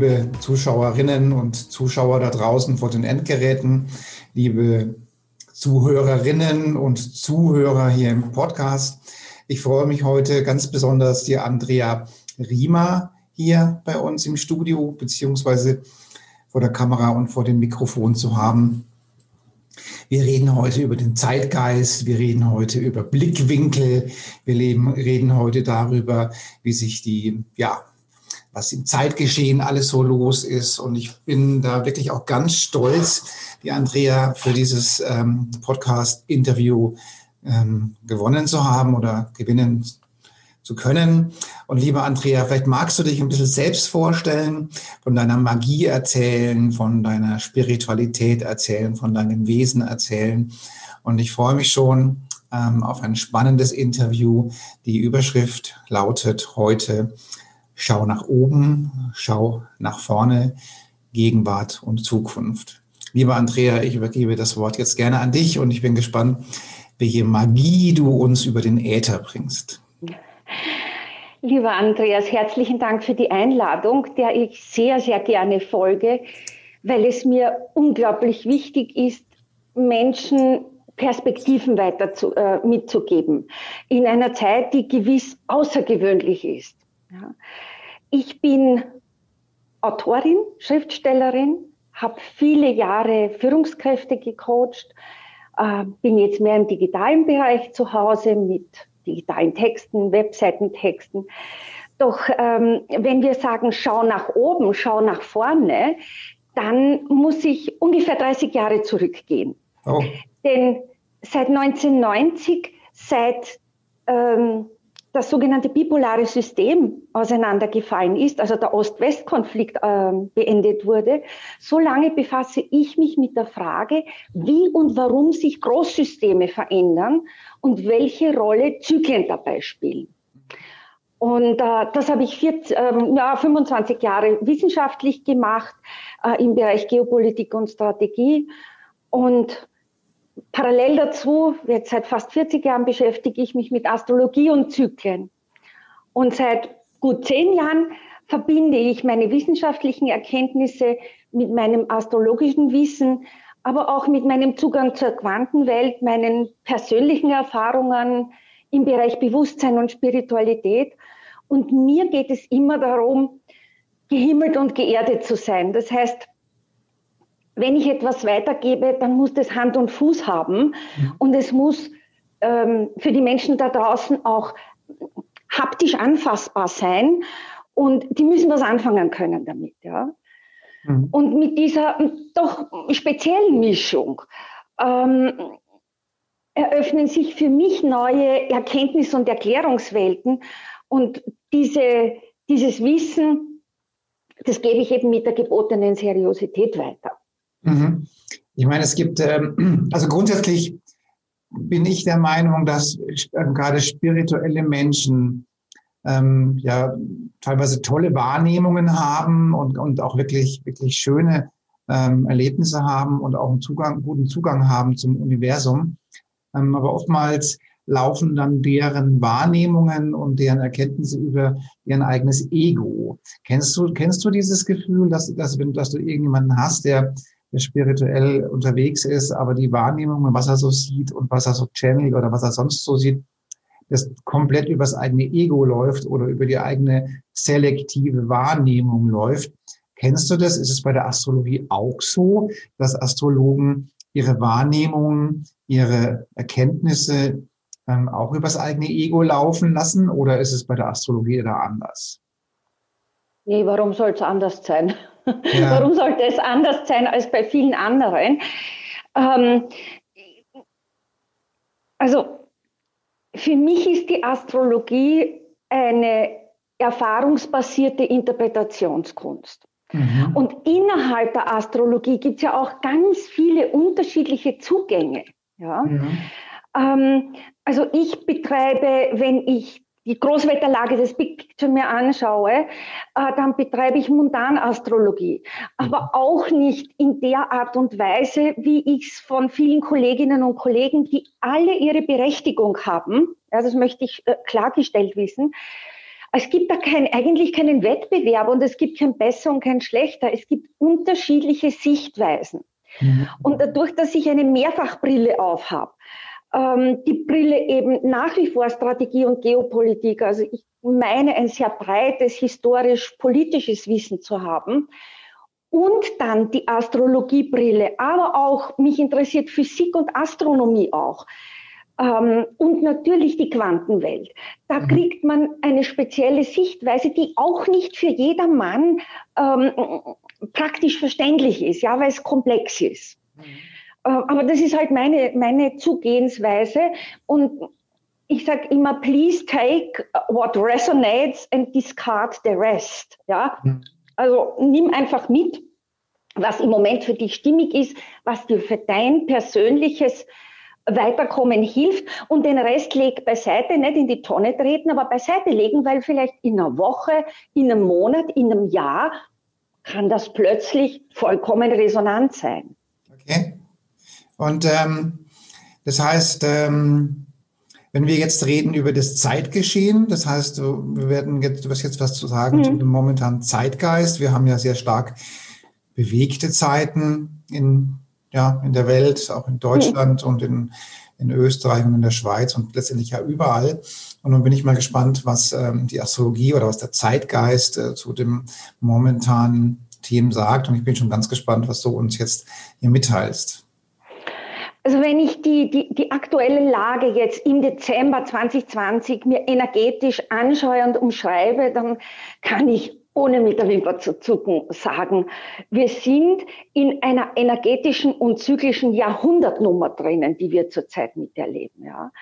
Liebe Zuschauerinnen und Zuschauer da draußen vor den Endgeräten, liebe Zuhörerinnen und Zuhörer hier im Podcast. Ich freue mich heute ganz besonders, die Andrea Riemer hier bei uns im Studio beziehungsweise vor der Kamera und vor dem Mikrofon zu haben. Wir reden heute über den Zeitgeist, wir reden heute über Blickwinkel, wir reden heute darüber, wie sich die ja, was im Zeitgeschehen alles so los ist. Und ich bin da wirklich auch ganz stolz, die Andrea für dieses ähm, Podcast-Interview ähm, gewonnen zu haben oder gewinnen zu können. Und liebe Andrea, vielleicht magst du dich ein bisschen selbst vorstellen, von deiner Magie erzählen, von deiner Spiritualität erzählen, von deinem Wesen erzählen. Und ich freue mich schon ähm, auf ein spannendes Interview. Die Überschrift lautet heute Schau nach oben, schau nach vorne, Gegenwart und Zukunft. Lieber Andrea, ich übergebe das Wort jetzt gerne an dich und ich bin gespannt, welche Magie du uns über den Äther bringst. Lieber Andreas, herzlichen Dank für die Einladung, der ich sehr, sehr gerne folge, weil es mir unglaublich wichtig ist, Menschen Perspektiven weiter zu, äh, mitzugeben. In einer Zeit, die gewiss außergewöhnlich ist. Ja. Ich bin Autorin, Schriftstellerin, habe viele Jahre Führungskräfte gecoacht, äh, bin jetzt mehr im digitalen Bereich zu Hause mit digitalen Texten, Webseitentexten. Doch ähm, wenn wir sagen, schau nach oben, schau nach vorne, dann muss ich ungefähr 30 Jahre zurückgehen. Oh. Denn seit 1990, seit ähm, das sogenannte bipolare System auseinandergefallen ist, also der Ost-West-Konflikt äh, beendet wurde, so lange befasse ich mich mit der Frage, wie und warum sich Großsysteme verändern und welche Rolle Zyklen dabei spielen. Und äh, das habe ich vier, ähm, ja, 25 Jahre wissenschaftlich gemacht äh, im Bereich Geopolitik und Strategie. Und Parallel dazu, jetzt seit fast 40 Jahren beschäftige ich mich mit Astrologie und Zyklen. Und seit gut zehn Jahren verbinde ich meine wissenschaftlichen Erkenntnisse mit meinem astrologischen Wissen, aber auch mit meinem Zugang zur Quantenwelt, meinen persönlichen Erfahrungen im Bereich Bewusstsein und Spiritualität. Und mir geht es immer darum, gehimmelt und geerdet zu sein. Das heißt, wenn ich etwas weitergebe, dann muss das Hand und Fuß haben mhm. und es muss ähm, für die Menschen da draußen auch haptisch anfassbar sein und die müssen was anfangen können damit, ja. Mhm. Und mit dieser doch speziellen Mischung ähm, eröffnen sich für mich neue Erkenntnis- und Erklärungswelten und diese, dieses Wissen, das gebe ich eben mit der gebotenen Seriosität weiter. Mhm. Ich meine, es gibt, ähm, also grundsätzlich bin ich der Meinung, dass äh, gerade spirituelle Menschen ähm, ja teilweise tolle Wahrnehmungen haben und, und auch wirklich, wirklich schöne ähm, Erlebnisse haben und auch einen Zugang, guten Zugang haben zum Universum. Ähm, aber oftmals laufen dann deren Wahrnehmungen und deren Erkenntnisse über deren eigenes Ego. Kennst du, kennst du dieses Gefühl, dass, dass, dass du irgendjemanden hast, der spirituell unterwegs ist, aber die Wahrnehmung, was er so sieht und was er so channelt oder was er sonst so sieht, das komplett übers eigene Ego läuft oder über die eigene selektive Wahrnehmung läuft. Kennst du das? Ist es bei der Astrologie auch so, dass Astrologen ihre Wahrnehmungen, ihre Erkenntnisse ähm, auch übers eigene Ego laufen lassen oder ist es bei der Astrologie da anders? Nee, warum soll es anders sein? Ja. Warum sollte es anders sein als bei vielen anderen? Ähm, also für mich ist die Astrologie eine erfahrungsbasierte Interpretationskunst. Mhm. Und innerhalb der Astrologie gibt es ja auch ganz viele unterschiedliche Zugänge. Ja? Mhm. Ähm, also ich betreibe, wenn ich die Großwetterlage des Big Picture mir anschaue, äh, dann betreibe ich Mundanastrologie. Aber mhm. auch nicht in der Art und Weise, wie ich es von vielen Kolleginnen und Kollegen, die alle ihre Berechtigung haben, ja, das möchte ich äh, klargestellt wissen, es gibt da kein, eigentlich keinen Wettbewerb und es gibt kein besser und kein schlechter. Es gibt unterschiedliche Sichtweisen. Mhm. Und dadurch, dass ich eine Mehrfachbrille aufhab, ähm, die Brille eben nach wie vor Strategie und Geopolitik, also ich meine ein sehr breites historisch-politisches Wissen zu haben, und dann die Astrologiebrille, aber auch mich interessiert Physik und Astronomie auch. Ähm, und natürlich die Quantenwelt. Da mhm. kriegt man eine spezielle Sichtweise, die auch nicht für jedermann ähm, praktisch verständlich ist, ja, weil es komplex ist. Mhm. Äh, aber das ist halt meine, meine Zugehensweise und ich sage immer, please take what resonates and discard the rest. Ja? Mhm. Also nimm einfach mit, was im Moment für dich stimmig ist, was dir für dein persönliches Weiterkommen hilft und den Rest leg beiseite, nicht in die Tonne treten, aber beiseite legen, weil vielleicht in einer Woche, in einem Monat, in einem Jahr kann das plötzlich vollkommen resonant sein. Okay. Und ähm, das heißt, ähm, wenn wir jetzt reden über das Zeitgeschehen, das heißt, wir werden jetzt, du hast jetzt was zu sagen mhm. zum momentanen Zeitgeist. Wir haben ja sehr stark bewegte Zeiten in ja, in der Welt, auch in Deutschland und in, in Österreich und in der Schweiz und letztendlich ja überall. Und nun bin ich mal gespannt, was ähm, die Astrologie oder was der Zeitgeist äh, zu dem momentanen Themen sagt. Und ich bin schon ganz gespannt, was du uns jetzt hier mitteilst. Also wenn ich die, die, die aktuelle Lage jetzt im Dezember 2020 mir energetisch anschaue und umschreibe, dann kann ich ohne mit der Wimper zu zucken sagen, wir sind in einer energetischen und zyklischen Jahrhundertnummer drinnen, die wir zurzeit miterleben. Ja.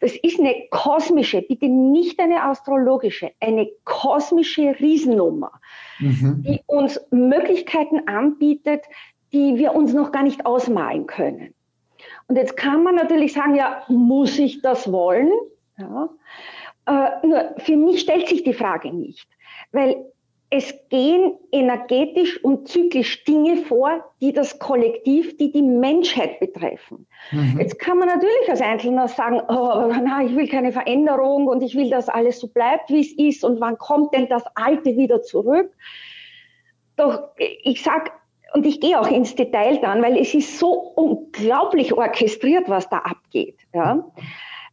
Das ist eine kosmische, bitte nicht eine astrologische, eine kosmische Riesennummer, mhm. die uns Möglichkeiten anbietet, die wir uns noch gar nicht ausmalen können. Und jetzt kann man natürlich sagen, ja, muss ich das wollen? Ja. Äh, nur für mich stellt sich die Frage nicht, weil es gehen energetisch und zyklisch Dinge vor, die das Kollektiv, die die Menschheit betreffen. Mhm. Jetzt kann man natürlich als Einzelner sagen, oh, na, ich will keine Veränderung und ich will, dass alles so bleibt, wie es ist und wann kommt denn das Alte wieder zurück? Doch ich sag, und ich gehe auch ins Detail dann, weil es ist so unglaublich orchestriert, was da abgeht. Ja?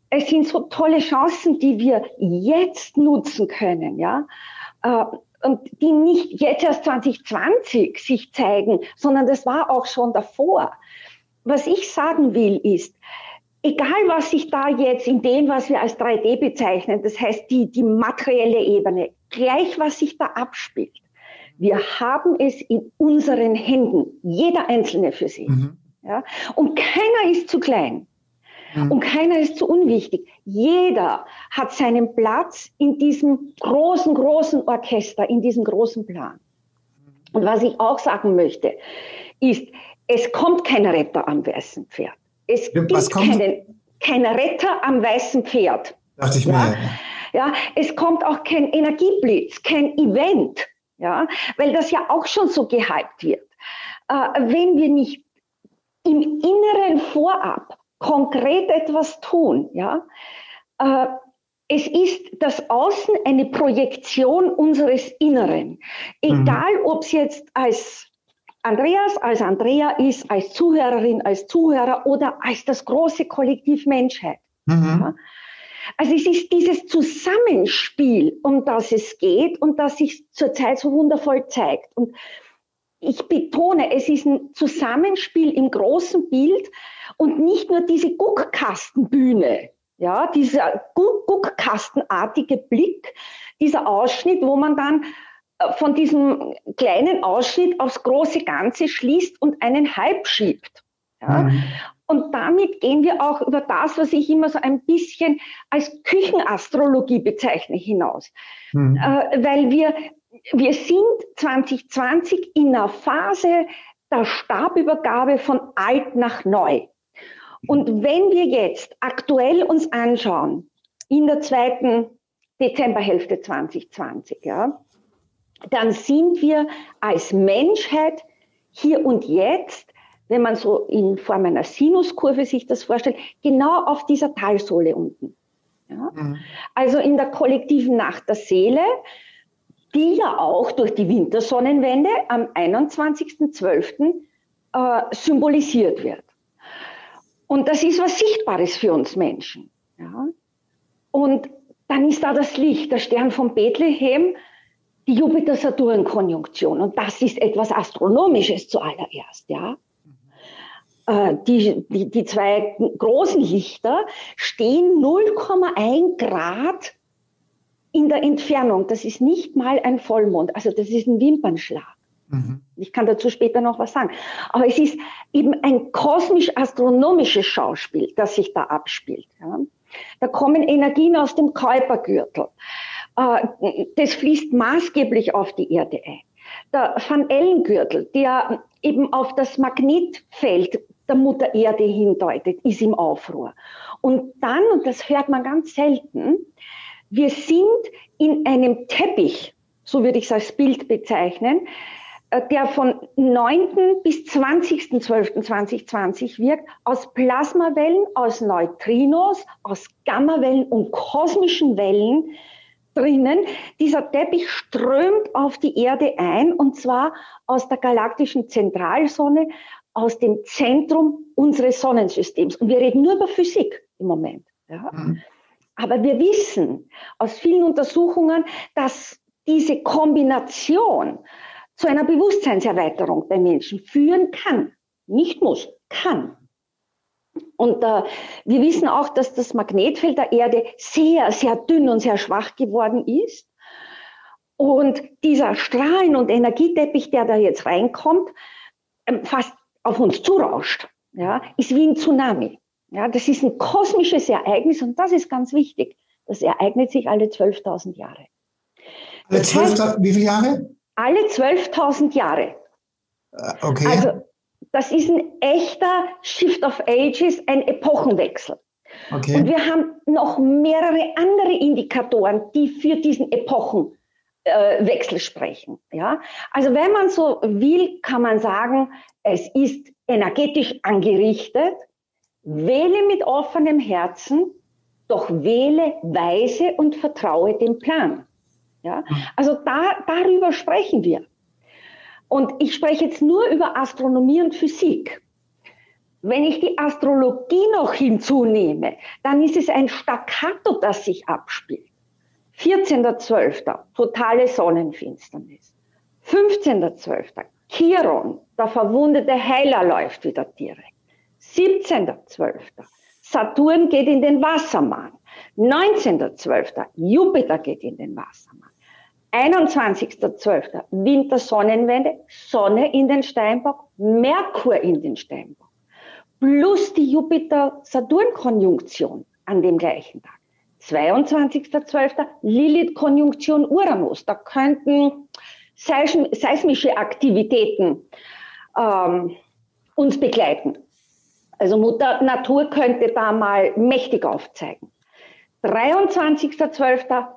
Es sind so tolle Chancen, die wir jetzt nutzen können. Ja? Äh, und die nicht jetzt erst 2020 sich zeigen, sondern das war auch schon davor. Was ich sagen will ist, egal was sich da jetzt in dem, was wir als 3D bezeichnen, das heißt die, die materielle Ebene, gleich was sich da abspielt, wir haben es in unseren Händen, jeder Einzelne für sich. Mhm. Ja? Und keiner ist zu klein. Mhm. Und keiner ist zu unwichtig. Jeder hat seinen Platz in diesem großen, großen Orchester, in diesem großen Plan. Und was ich auch sagen möchte, ist, es kommt kein Retter am weißen Pferd. Es ja, gibt keinen, kein Retter am weißen Pferd. Dachte ich ja? mir. Ja, es kommt auch kein Energieblitz, kein Event, ja, weil das ja auch schon so gehypt wird. Äh, wenn wir nicht im Inneren vorab konkret etwas tun. Ja? Äh, es ist das Außen eine Projektion unseres Inneren. Egal, mhm. ob es jetzt als Andreas, als Andrea ist, als Zuhörerin, als Zuhörer oder als das große Kollektiv Menschheit. Mhm. Ja? Also es ist dieses Zusammenspiel, um das es geht und das sich zurzeit so wundervoll zeigt. Und ich betone, es ist ein Zusammenspiel im großen Bild und nicht nur diese Guckkastenbühne, ja, dieser Guckkastenartige Blick, dieser Ausschnitt, wo man dann äh, von diesem kleinen Ausschnitt aufs große Ganze schließt und einen Hype schiebt. Ja. Mhm. Und damit gehen wir auch über das, was ich immer so ein bisschen als Küchenastrologie bezeichne, hinaus. Mhm. Äh, weil wir, wir sind 2020 in einer Phase der Stabübergabe von alt nach neu. Und wenn wir jetzt aktuell uns anschauen, in der zweiten Dezemberhälfte 2020, ja, dann sind wir als Menschheit hier und jetzt, wenn man so in Form einer Sinuskurve sich das vorstellt, genau auf dieser Talsohle unten. Ja? Mhm. Also in der kollektiven Nacht der Seele, die ja auch durch die Wintersonnenwende am 21.12. Äh, symbolisiert wird. Und das ist was Sichtbares für uns Menschen. Ja? Und dann ist da das Licht, der Stern von Bethlehem, die Jupiter-Saturn-Konjunktion. Und das ist etwas Astronomisches zuallererst, ja. Äh, die, die, die zwei großen Lichter stehen 0,1 Grad in der Entfernung. Das ist nicht mal ein Vollmond. Also das ist ein Wimpernschlag. Mhm. Ich kann dazu später noch was sagen. Aber es ist eben ein kosmisch-astronomisches Schauspiel, das sich da abspielt. Ja. Da kommen Energien aus dem Kuipergürtel. Äh, das fließt maßgeblich auf die Erde ein. Der Van Ellengürtel, der eben auf das Magnetfeld der Mutter Erde hindeutet, ist im Aufruhr. Und dann, und das hört man ganz selten, wir sind in einem Teppich, so würde ich es als Bild bezeichnen, äh, der von 9. bis 20.12.2020 wirkt, aus Plasmawellen, aus Neutrinos, aus Gammawellen und kosmischen Wellen drinnen. Dieser Teppich strömt auf die Erde ein und zwar aus der galaktischen Zentralsonne, aus dem Zentrum unseres Sonnensystems. Und wir reden nur über Physik im Moment. Ja? Mhm. Aber wir wissen aus vielen Untersuchungen, dass diese Kombination zu einer Bewusstseinserweiterung bei Menschen führen kann. Nicht muss, kann. Und äh, wir wissen auch, dass das Magnetfeld der Erde sehr, sehr dünn und sehr schwach geworden ist. Und dieser Strahlen- und Energieteppich, der da jetzt reinkommt, ähm, fast auf uns zurauscht, ja, ist wie ein Tsunami. Ja, das ist ein kosmisches Ereignis und das ist ganz wichtig. Das ereignet sich alle 12.000 Jahre. Alle 12.000, wie viele Jahre? Alle 12.000 Jahre. Äh, okay. Also das ist ein echter Shift of Ages, ein Epochenwechsel. Okay. Und wir haben noch mehrere andere Indikatoren, die für diesen Epochenwechsel äh, sprechen. Ja? Also wenn man so will, kann man sagen, es ist energetisch angerichtet. Wähle mit offenem Herzen, doch wähle weise und vertraue dem Plan. Ja? Hm. Also da, darüber sprechen wir. Und ich spreche jetzt nur über Astronomie und Physik. Wenn ich die Astrologie noch hinzunehme, dann ist es ein Staccato, das sich abspielt. 14.12. totale Sonnenfinsternis. 15.12. Chiron, der verwundete Heiler läuft wieder direkt. 17.12. Saturn geht in den Wassermann. 19.12. Jupiter geht in den Wassermann. 21.12. Wintersonnenwende, Sonne in den Steinbock, Merkur in den Steinbock. Plus die Jupiter-Saturn-Konjunktion an dem gleichen Tag. 22.12. Lilith-Konjunktion Uranus. Da könnten seismische Aktivitäten ähm, uns begleiten. Also Mutter Natur könnte da mal mächtig aufzeigen. 23.12.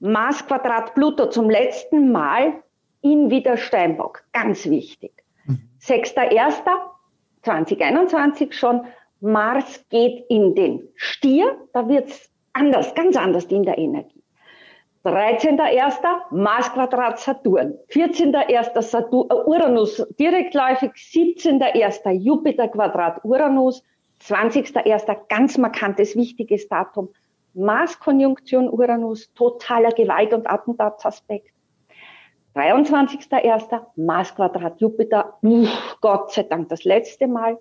Mars Quadrat Pluto zum letzten Mal in wieder Steinbock. Ganz wichtig. Mhm. 6.1.2021 schon. Mars geht in den Stier. Da wird's anders, ganz anders in der Energie. 13.1. Mars Quadrat Saturn. 14.1. Saturn, äh, Uranus direktläufig. 17.1. Jupiter Quadrat Uranus. 20.1. ganz markantes, wichtiges Datum. Mars-Konjunktion Uranus, totaler Gewalt- und Attentatsaspekt. 23.01. Mars-Quadrat Jupiter, uff, Gott sei Dank das letzte Mal.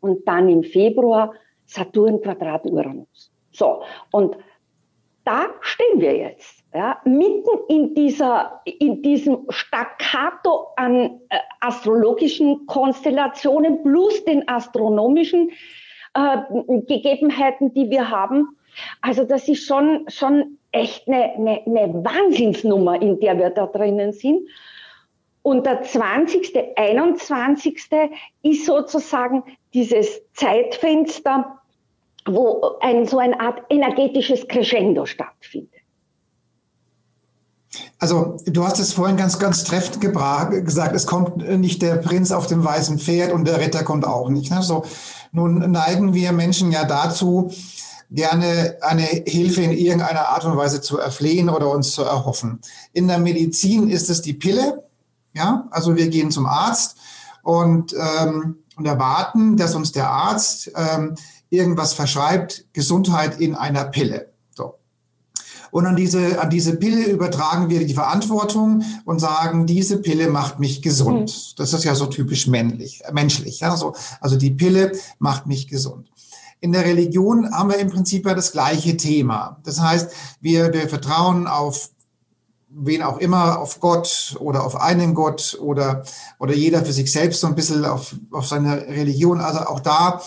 Und dann im Februar Saturn-Quadrat Uranus. So, und da stehen wir jetzt. ja, mitten in, dieser, in diesem Staccato an äh, astrologischen Konstellationen plus den astronomischen äh, Gegebenheiten, die wir haben. Also das ist schon, schon echt eine, eine, eine Wahnsinnsnummer, in der wir da drinnen sind. Und der 20., 21. ist sozusagen dieses Zeitfenster, wo ein, so eine Art energetisches Crescendo stattfindet. Also du hast es vorhin ganz, ganz treffend gesagt, es kommt nicht der Prinz auf dem weißen Pferd und der Ritter kommt auch nicht. Ne? So, nun neigen wir Menschen ja dazu, gerne eine Hilfe in irgendeiner Art und Weise zu erflehen oder uns zu erhoffen. In der Medizin ist es die Pille. Ja, also wir gehen zum Arzt und, ähm, und erwarten, dass uns der Arzt ähm, irgendwas verschreibt, Gesundheit in einer Pille. Und an diese, an diese Pille übertragen wir die Verantwortung und sagen, diese Pille macht mich gesund. Mhm. Das ist ja so typisch männlich, äh, menschlich. Ja? So, also die Pille macht mich gesund. In der Religion haben wir im Prinzip ja das gleiche Thema. Das heißt, wir, wir vertrauen auf wen auch immer, auf Gott oder auf einen Gott oder, oder jeder für sich selbst so ein bisschen auf, auf seine Religion. Also auch da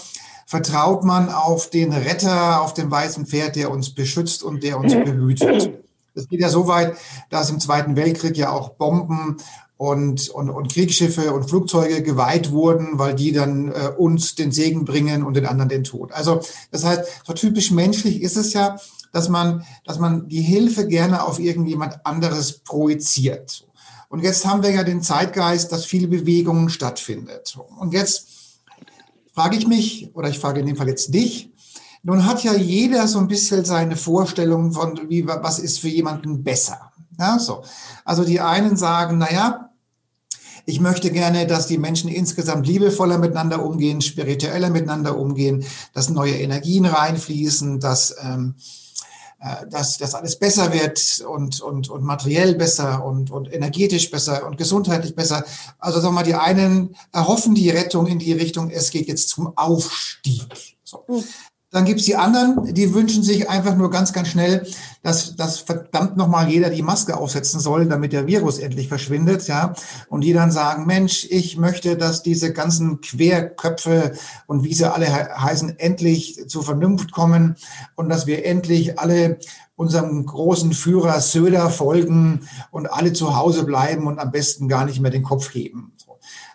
vertraut man auf den Retter auf dem weißen Pferd, der uns beschützt und der uns behütet. Es geht ja so weit, dass im Zweiten Weltkrieg ja auch Bomben und, und, und Kriegsschiffe und Flugzeuge geweiht wurden, weil die dann äh, uns den Segen bringen und den anderen den Tod. Also das heißt, so typisch menschlich ist es ja, dass man, dass man die Hilfe gerne auf irgendjemand anderes projiziert. Und jetzt haben wir ja den Zeitgeist, dass viele Bewegungen stattfindet. Und jetzt frage ich mich, oder ich frage in dem Fall jetzt dich, nun hat ja jeder so ein bisschen seine Vorstellung von, wie, was ist für jemanden besser. Ja, so. Also die einen sagen, naja, ich möchte gerne, dass die Menschen insgesamt liebevoller miteinander umgehen, spiritueller miteinander umgehen, dass neue Energien reinfließen, dass ähm, äh, dass das alles besser wird und, und, und materiell besser und, und energetisch besser und gesundheitlich besser. Also sagen wir mal, die einen erhoffen die Rettung in die Richtung, es geht jetzt zum Aufstieg. So. Dann gibt's die anderen, die wünschen sich einfach nur ganz, ganz schnell, dass, dass verdammt nochmal jeder die Maske aufsetzen soll, damit der Virus endlich verschwindet, ja. Und die dann sagen, Mensch, ich möchte, dass diese ganzen Querköpfe und wie sie alle heißen, endlich zur Vernunft kommen und dass wir endlich alle unserem großen Führer Söder folgen und alle zu Hause bleiben und am besten gar nicht mehr den Kopf heben.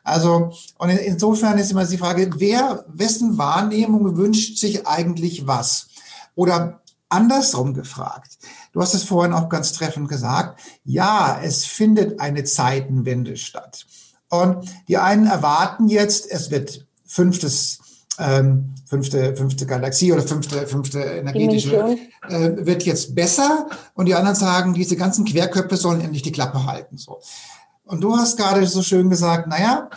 Also, und insofern ist immer die Frage, wer, wessen Wahrnehmung wünscht sich eigentlich was? Oder andersrum gefragt. Du hast es vorhin auch ganz treffend gesagt. Ja, es findet eine Zeitenwende statt. Und die einen erwarten jetzt, es wird fünftes, ähm, fünfte, fünfte Galaxie oder fünfte, fünfte energetische, äh, wird jetzt besser. Und die anderen sagen, diese ganzen Querköpfe sollen endlich die Klappe halten. So. Und du hast gerade so schön gesagt, naja,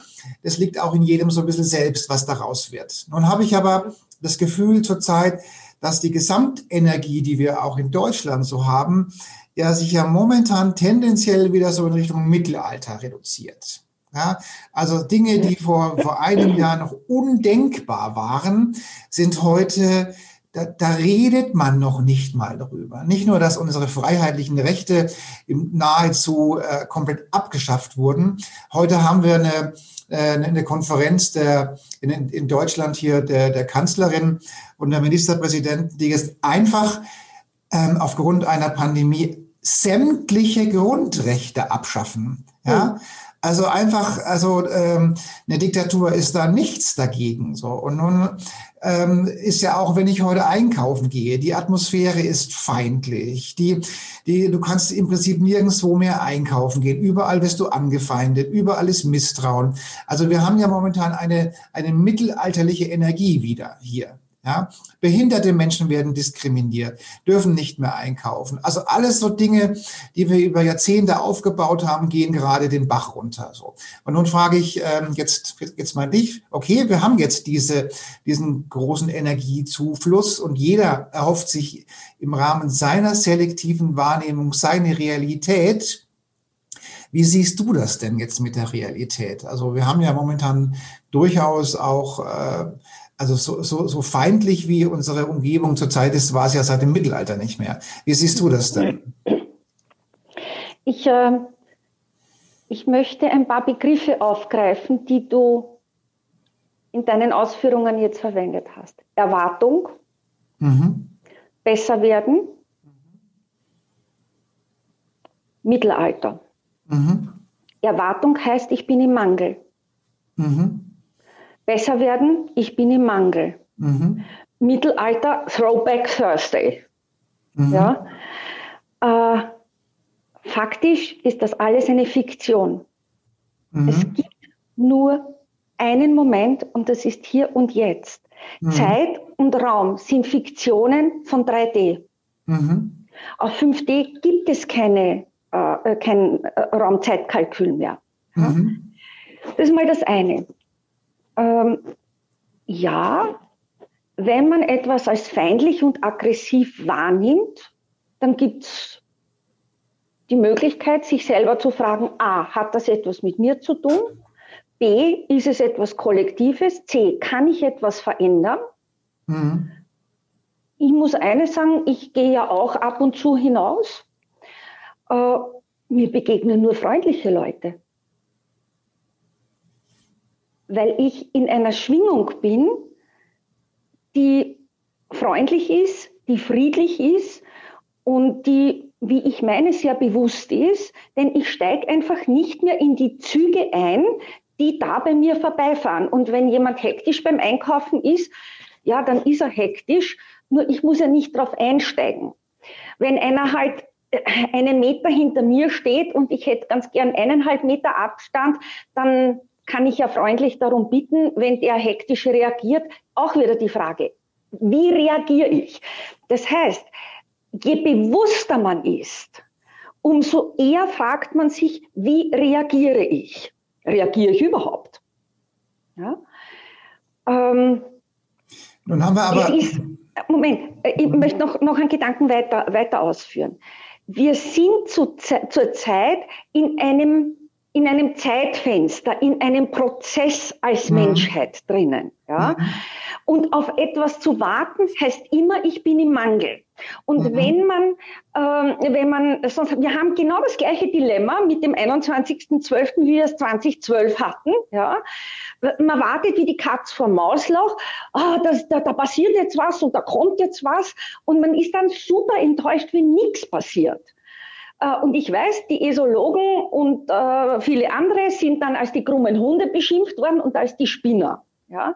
das liegt auch in jedem so ein bisschen selbst, was daraus wird. Nun habe ich aber das Gefühl zurzeit, dass die Gesamtenergie, die wir auch in Deutschland so haben, ja sich ja momentan tendenziell wieder so in Richtung Mittelalter reduziert. Ja, also Dinge, die vor, vor einem Jahr noch undenkbar waren, sind heute da, da redet man noch nicht mal darüber. Nicht nur, dass unsere freiheitlichen Rechte nahezu äh, komplett abgeschafft wurden. Heute haben wir eine, äh, eine Konferenz der, in, in Deutschland hier der, der Kanzlerin und der Ministerpräsidenten, die jetzt einfach ähm, aufgrund einer Pandemie sämtliche Grundrechte abschaffen. Ja, mhm. Also einfach, also ähm, eine Diktatur ist da nichts dagegen. So und nun ähm, ist ja auch, wenn ich heute einkaufen gehe, die Atmosphäre ist feindlich. Die, die, du kannst im Prinzip nirgendwo mehr einkaufen gehen. Überall wirst du angefeindet. Überall ist Misstrauen. Also wir haben ja momentan eine eine mittelalterliche Energie wieder hier. Ja, behinderte Menschen werden diskriminiert, dürfen nicht mehr einkaufen. Also alles so Dinge, die wir über Jahrzehnte aufgebaut haben, gehen gerade den Bach runter. So. Und nun frage ich ähm, jetzt, jetzt mal dich, okay, wir haben jetzt diese, diesen großen Energiezufluss und jeder erhofft sich im Rahmen seiner selektiven Wahrnehmung seine Realität. Wie siehst du das denn jetzt mit der Realität? Also wir haben ja momentan durchaus auch äh, also so, so, so feindlich wie unsere Umgebung zurzeit ist, war es ja seit dem Mittelalter nicht mehr. Wie siehst du das denn? ich, äh, ich möchte ein paar Begriffe aufgreifen, die du in deinen Ausführungen jetzt verwendet hast. Erwartung, mhm. besser werden, Mittelalter. Mhm. Erwartung heißt, ich bin im Mangel. Mhm. Besser werden, ich bin im Mangel. Mhm. Mittelalter, Throwback Thursday. Mhm. Ja? Äh, faktisch ist das alles eine Fiktion. Mhm. Es gibt nur einen Moment und das ist hier und jetzt. Mhm. Zeit und Raum sind Fiktionen von 3D. Mhm. Auf 5D gibt es keine, äh, kein äh, Raumzeitkalkül mehr. Mhm. Das ist mal das eine. Ähm, ja, wenn man etwas als feindlich und aggressiv wahrnimmt, dann gibt es die Möglichkeit, sich selber zu fragen, a, hat das etwas mit mir zu tun? B, ist es etwas Kollektives? C, kann ich etwas verändern? Mhm. Ich muss eines sagen, ich gehe ja auch ab und zu hinaus. Äh, mir begegnen nur freundliche Leute. Weil ich in einer Schwingung bin, die freundlich ist, die friedlich ist und die, wie ich meine, sehr bewusst ist, denn ich steige einfach nicht mehr in die Züge ein, die da bei mir vorbeifahren. Und wenn jemand hektisch beim Einkaufen ist, ja, dann ist er hektisch, nur ich muss ja nicht drauf einsteigen. Wenn einer halt äh, einen Meter hinter mir steht und ich hätte ganz gern eineinhalb Meter Abstand, dann kann ich ja freundlich darum bitten, wenn der hektisch reagiert, auch wieder die Frage, wie reagiere ich? Das heißt, je bewusster man ist, umso eher fragt man sich, wie reagiere ich? Reagiere ich überhaupt? Ja? Ähm, Nun haben wir aber. Ist, Moment, ich möchte noch, noch einen Gedanken weiter, weiter ausführen. Wir sind zu, zur Zeit in einem in einem Zeitfenster, in einem Prozess als mhm. Menschheit drinnen. Ja? Mhm. Und auf etwas zu warten, heißt immer, ich bin im Mangel. Und mhm. wenn man, äh, wenn man, sonst, wir haben genau das gleiche Dilemma mit dem 21.12., wie wir es 2012 hatten. Ja? Man wartet wie die Katz vor Mauslauch, ah, das, da, da passiert jetzt was und da kommt jetzt was und man ist dann super enttäuscht, wenn nichts passiert. Äh, und ich weiß, die Esologen und äh, viele andere sind dann als die krummen Hunde beschimpft worden und als die Spinner. Ja?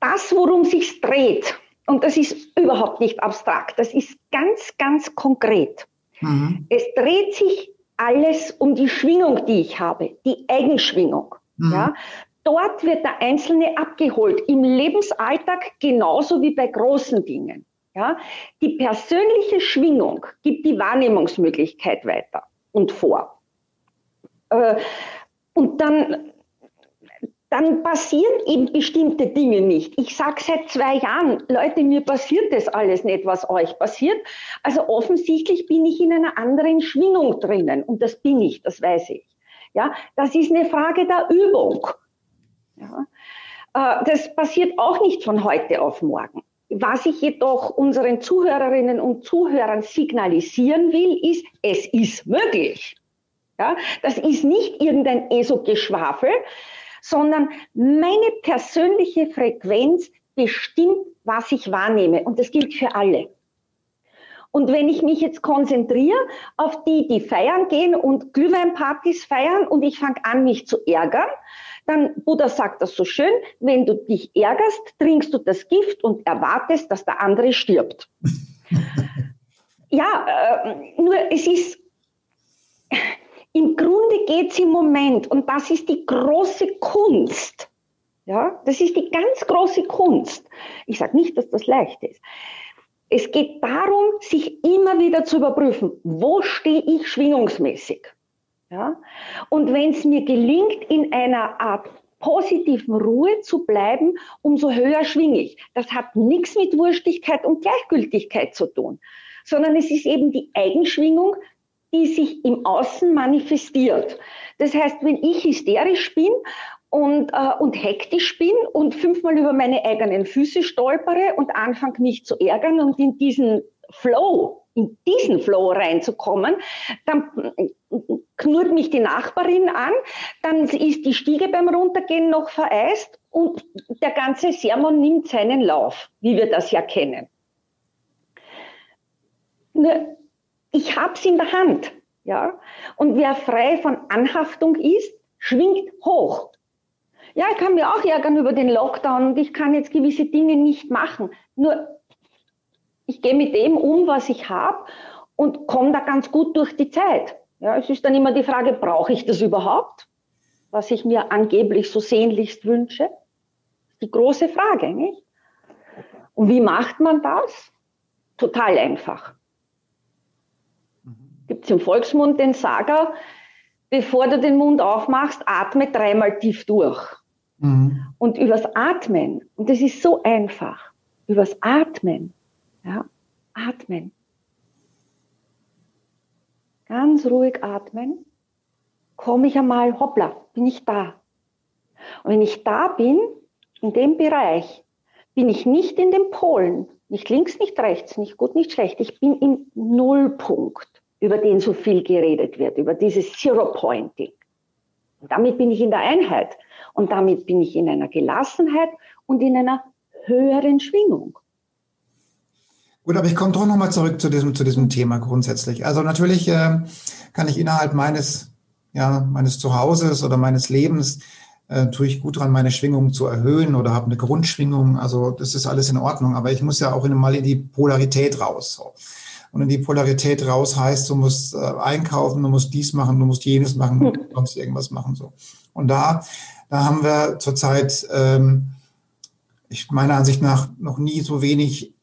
Das, worum sich dreht, und das ist überhaupt nicht abstrakt, das ist ganz, ganz konkret. Mhm. Es dreht sich alles um die Schwingung, die ich habe, die Eigenschwingung. Mhm. Ja? Dort wird der Einzelne abgeholt, im Lebensalltag genauso wie bei großen Dingen. Ja? Die persönliche Schwingung gibt die Wahrnehmungsmöglichkeit weiter und vor. Äh, und dann, dann passieren eben bestimmte Dinge nicht. Ich sage seit zwei Jahren, Leute, mir passiert das alles nicht, was euch passiert. Also offensichtlich bin ich in einer anderen Schwingung drinnen und das bin ich, das weiß ich. Ja, das ist eine Frage der Übung. Ja, äh, das passiert auch nicht von heute auf morgen. Was ich jedoch unseren Zuhörerinnen und Zuhörern signalisieren will, ist, es ist möglich. Ja, das ist nicht irgendein ESO-Geschwafel, sondern meine persönliche Frequenz bestimmt, was ich wahrnehme. Und das gilt für alle. Und wenn ich mich jetzt konzentriere auf die, die feiern gehen und Glühweinpartys feiern und ich fange an, mich zu ärgern, dann, Buddha sagt das so schön, wenn du dich ärgerst, trinkst du das Gift und erwartest, dass der andere stirbt. ja, äh, nur es ist, im Grunde geht es im Moment, und das ist die große Kunst. Ja, das ist die ganz große Kunst. Ich sage nicht, dass das leicht ist. Es geht darum, sich immer wieder zu überprüfen, wo stehe ich schwingungsmäßig? Ja? Und wenn es mir gelingt, in einer Art positiven Ruhe zu bleiben, umso höher schwinge ich. Das hat nichts mit Wurstigkeit und Gleichgültigkeit zu tun, sondern es ist eben die Eigenschwingung, die sich im Außen manifestiert. Das heißt, wenn ich hysterisch bin und, äh, und hektisch bin und fünfmal über meine eigenen Füße stolpere und anfange mich zu ärgern und in diesen Flow in diesen Flow reinzukommen, dann knurrt mich die Nachbarin an, dann ist die Stiege beim Runtergehen noch vereist und der ganze Sermon nimmt seinen Lauf, wie wir das ja kennen. Nur, ich hab's in der Hand, ja. Und wer frei von Anhaftung ist, schwingt hoch. Ja, ich kann mir auch ärgern über den Lockdown und ich kann jetzt gewisse Dinge nicht machen. Nur ich gehe mit dem um, was ich habe und komme da ganz gut durch die Zeit. Ja, es ist dann immer die Frage, brauche ich das überhaupt, was ich mir angeblich so sehnlichst wünsche? Die große Frage, nicht? Und wie macht man das? Total einfach. Gibt es im Volksmund den Sager, bevor du den Mund aufmachst, atme dreimal tief durch. Mhm. Und übers Atmen, und das ist so einfach, übers Atmen, ja, atmen. Ganz ruhig atmen, komme ich einmal, hoppla, bin ich da. Und wenn ich da bin, in dem Bereich, bin ich nicht in den Polen, nicht links, nicht rechts, nicht gut, nicht schlecht. Ich bin im Nullpunkt, über den so viel geredet wird, über dieses Zero Pointing. Und damit bin ich in der Einheit. Und damit bin ich in einer Gelassenheit und in einer höheren Schwingung. Gut, aber ich komme doch nochmal zurück zu diesem, zu diesem Thema grundsätzlich. Also natürlich äh, kann ich innerhalb meines, ja, meines Zuhauses oder meines Lebens äh, tue ich gut dran, meine Schwingung zu erhöhen oder habe eine Grundschwingung. Also das ist alles in Ordnung. Aber ich muss ja auch in, mal in die Polarität raus. So. Und in die Polarität raus heißt, du musst äh, einkaufen, du musst dies machen, du musst jenes machen, du musst sonst irgendwas machen. So. Und da da haben wir zurzeit, ähm, ich meiner Ansicht nach, noch nie so wenig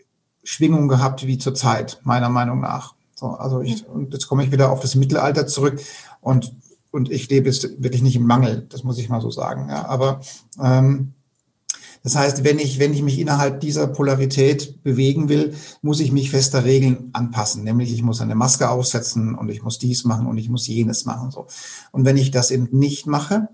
Schwingung gehabt wie zurzeit, meiner Meinung nach. So, also ich, und jetzt komme ich wieder auf das Mittelalter zurück und, und ich lebe jetzt wirklich nicht im Mangel, das muss ich mal so sagen. Ja. Aber ähm, das heißt, wenn ich, wenn ich mich innerhalb dieser Polarität bewegen will, muss ich mich fester Regeln anpassen. Nämlich ich muss eine Maske aufsetzen und ich muss dies machen und ich muss jenes machen. So. Und wenn ich das eben nicht mache,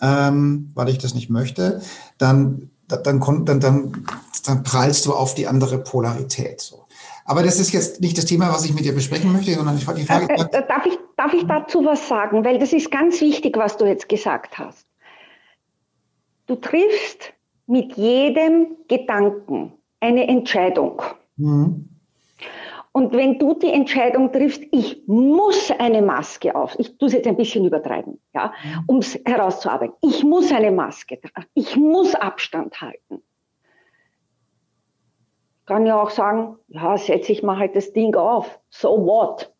ähm, weil ich das nicht möchte, dann, dann, dann, dann, dann prallst du auf die andere Polarität. So. Aber das ist jetzt nicht das Thema, was ich mit dir besprechen möchte, sondern die Frage. Äh, äh, darf, ich, darf ich dazu was sagen? Weil das ist ganz wichtig, was du jetzt gesagt hast. Du triffst mit jedem Gedanken eine Entscheidung. Mhm. Und wenn du die Entscheidung triffst, ich muss eine Maske auf, ich tue es jetzt ein bisschen übertreiben, ja, mhm. um es herauszuarbeiten. Ich muss eine Maske tragen, ich muss Abstand halten. Kann ja auch sagen, ja, setze ich mal halt das Ding auf. So what?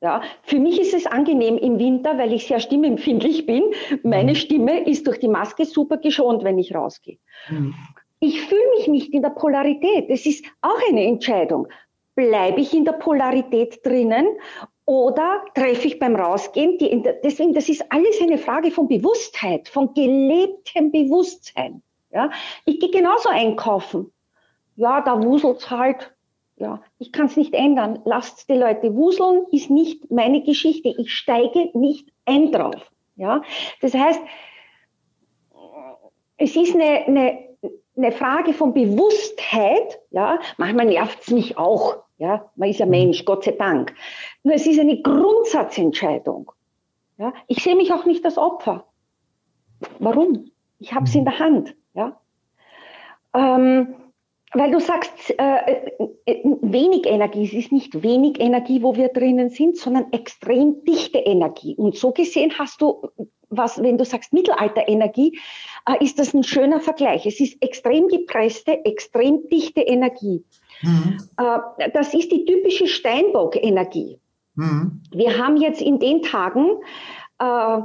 Ja, für mich ist es angenehm im Winter, weil ich sehr stimmempfindlich bin. Meine mhm. Stimme ist durch die Maske super geschont, wenn ich rausgehe. Mhm. Ich fühle mich nicht in der Polarität. Es ist auch eine Entscheidung bleibe ich in der Polarität drinnen oder treffe ich beim Rausgehen die, deswegen, das ist alles eine Frage von Bewusstheit, von gelebtem Bewusstsein. Ja, ich gehe genauso einkaufen. Ja, da wuselt's halt. Ja, ich kann es nicht ändern. Lasst die Leute wuseln, ist nicht meine Geschichte. Ich steige nicht ein drauf. Ja, das heißt, es ist eine, eine eine Frage von Bewusstheit, ja, manchmal nervt es mich auch, ja, man ist ja mhm. Mensch, Gott sei Dank. Nur es ist eine Grundsatzentscheidung. Ja, ich sehe mich auch nicht als Opfer. Warum? Ich habe es in mhm. der Hand, ja. Ähm, weil du sagst, äh, äh, wenig Energie, es ist nicht wenig Energie, wo wir drinnen sind, sondern extrem dichte Energie. Und so gesehen hast du was, wenn du sagst Mittelalterenergie, äh, ist das ein schöner Vergleich. Es ist extrem gepresste, extrem dichte Energie. Mhm. Äh, das ist die typische Steinbock-Energie. Mhm. Wir haben jetzt in den Tagen äh,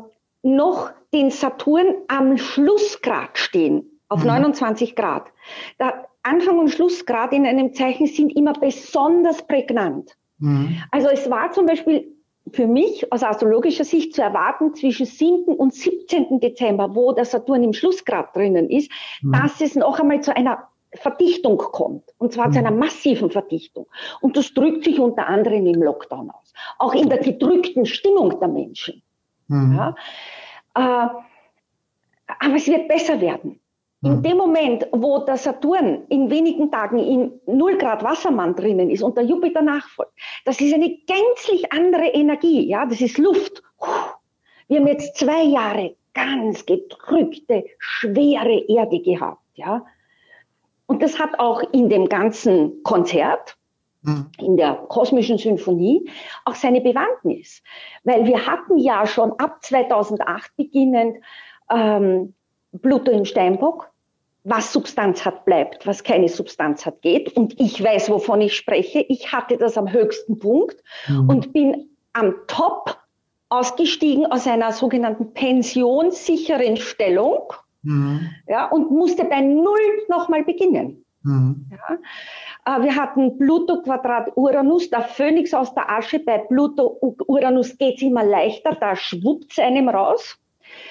noch den Saturn am Schlussgrad stehen, auf mhm. 29 Grad. Der Anfang und Schlussgrad in einem Zeichen sind immer besonders prägnant. Mhm. Also es war zum Beispiel für mich aus astrologischer Sicht zu erwarten zwischen 7. und 17. Dezember, wo der Saturn im Schlussgrad drinnen ist, mhm. dass es noch einmal zu einer Verdichtung kommt. Und zwar mhm. zu einer massiven Verdichtung. Und das drückt sich unter anderem im Lockdown aus. Auch in der gedrückten Stimmung der Menschen. Mhm. Ja? Äh, aber es wird besser werden. In mhm. dem Moment, wo der Saturn in wenigen Tagen in 0 Grad Wassermann drinnen ist und der Jupiter nachfolgt, das ist eine gänzlich andere Energie. Ja, das ist Luft. Wir haben jetzt zwei Jahre ganz gedrückte, schwere Erde gehabt. Ja, und das hat auch in dem ganzen Konzert, mhm. in der kosmischen Symphonie, auch seine Bewandtnis. Weil wir hatten ja schon ab 2008 beginnend ähm, Pluto im Steinbock, was Substanz hat, bleibt, was keine Substanz hat, geht. Und ich weiß, wovon ich spreche. Ich hatte das am höchsten Punkt mhm. und bin am Top ausgestiegen aus einer sogenannten pensionssicheren Stellung mhm. ja, und musste bei Null nochmal beginnen. Mhm. Ja. Äh, wir hatten Pluto Quadrat Uranus, der Phönix aus der Asche. Bei Pluto Uranus geht es immer leichter, da schwuppt es einem raus.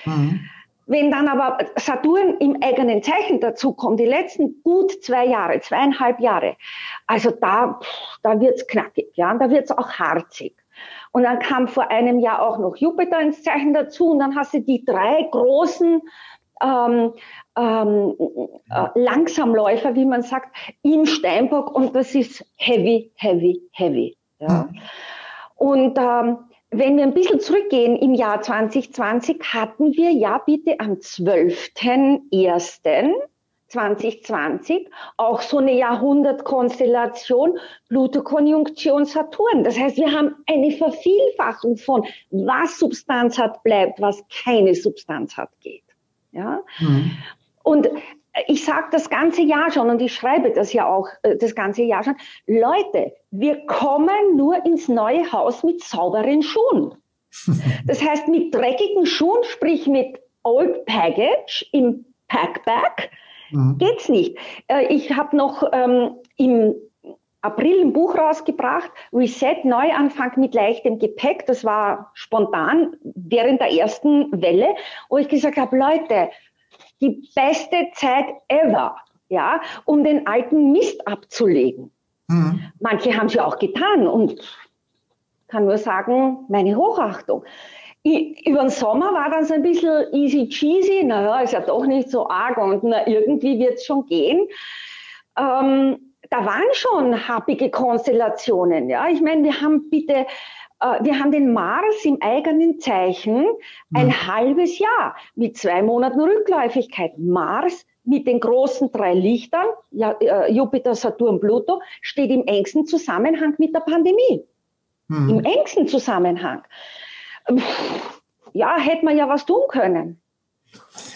Mhm. Wenn dann aber Saturn im eigenen Zeichen dazu kommt, die letzten gut zwei Jahre, zweieinhalb Jahre, also da, da wird's knackig, ja, und da wird's auch harzig. Und dann kam vor einem Jahr auch noch Jupiter ins Zeichen dazu und dann hast du die drei großen ähm, ähm, äh, Langsamläufer, wie man sagt, im Steinbock und das ist heavy, heavy, heavy. Ja. Mhm. Und ähm, wenn wir ein bisschen zurückgehen im Jahr 2020, hatten wir ja bitte am 12.01.2020 auch so eine Jahrhundertkonstellation Pluto-Konjunktion Saturn. Das heißt, wir haben eine Vervielfachung von was Substanz hat, bleibt, was keine Substanz hat, geht. Ja? Mhm. Und ich sage das ganze Jahr schon und ich schreibe das ja auch äh, das ganze Jahr schon. Leute, wir kommen nur ins neue Haus mit sauberen Schuhen. Das heißt, mit dreckigen Schuhen, sprich mit Old Package im Packback, mhm. geht's nicht. Äh, ich habe noch ähm, im April ein Buch rausgebracht, Reset Neuanfang mit leichtem Gepäck. Das war spontan während der ersten Welle, wo ich gesagt habe, Leute, die beste Zeit ever, ja, um den alten Mist abzulegen. Mhm. Manche haben sie auch getan und kann nur sagen, meine Hochachtung. Ich, über den Sommer war dann so ein bisschen easy cheesy, naja, ist ja doch nicht so arg und na, irgendwie wird es schon gehen. Ähm, da waren schon happige Konstellationen, ja. Ich meine, wir haben bitte wir haben den Mars im eigenen Zeichen ein mhm. halbes Jahr mit zwei Monaten Rückläufigkeit. Mars mit den großen drei Lichtern, äh, Jupiter, Saturn, Pluto, steht im engsten Zusammenhang mit der Pandemie. Mhm. Im engsten Zusammenhang. Ja, hätte man ja was tun können.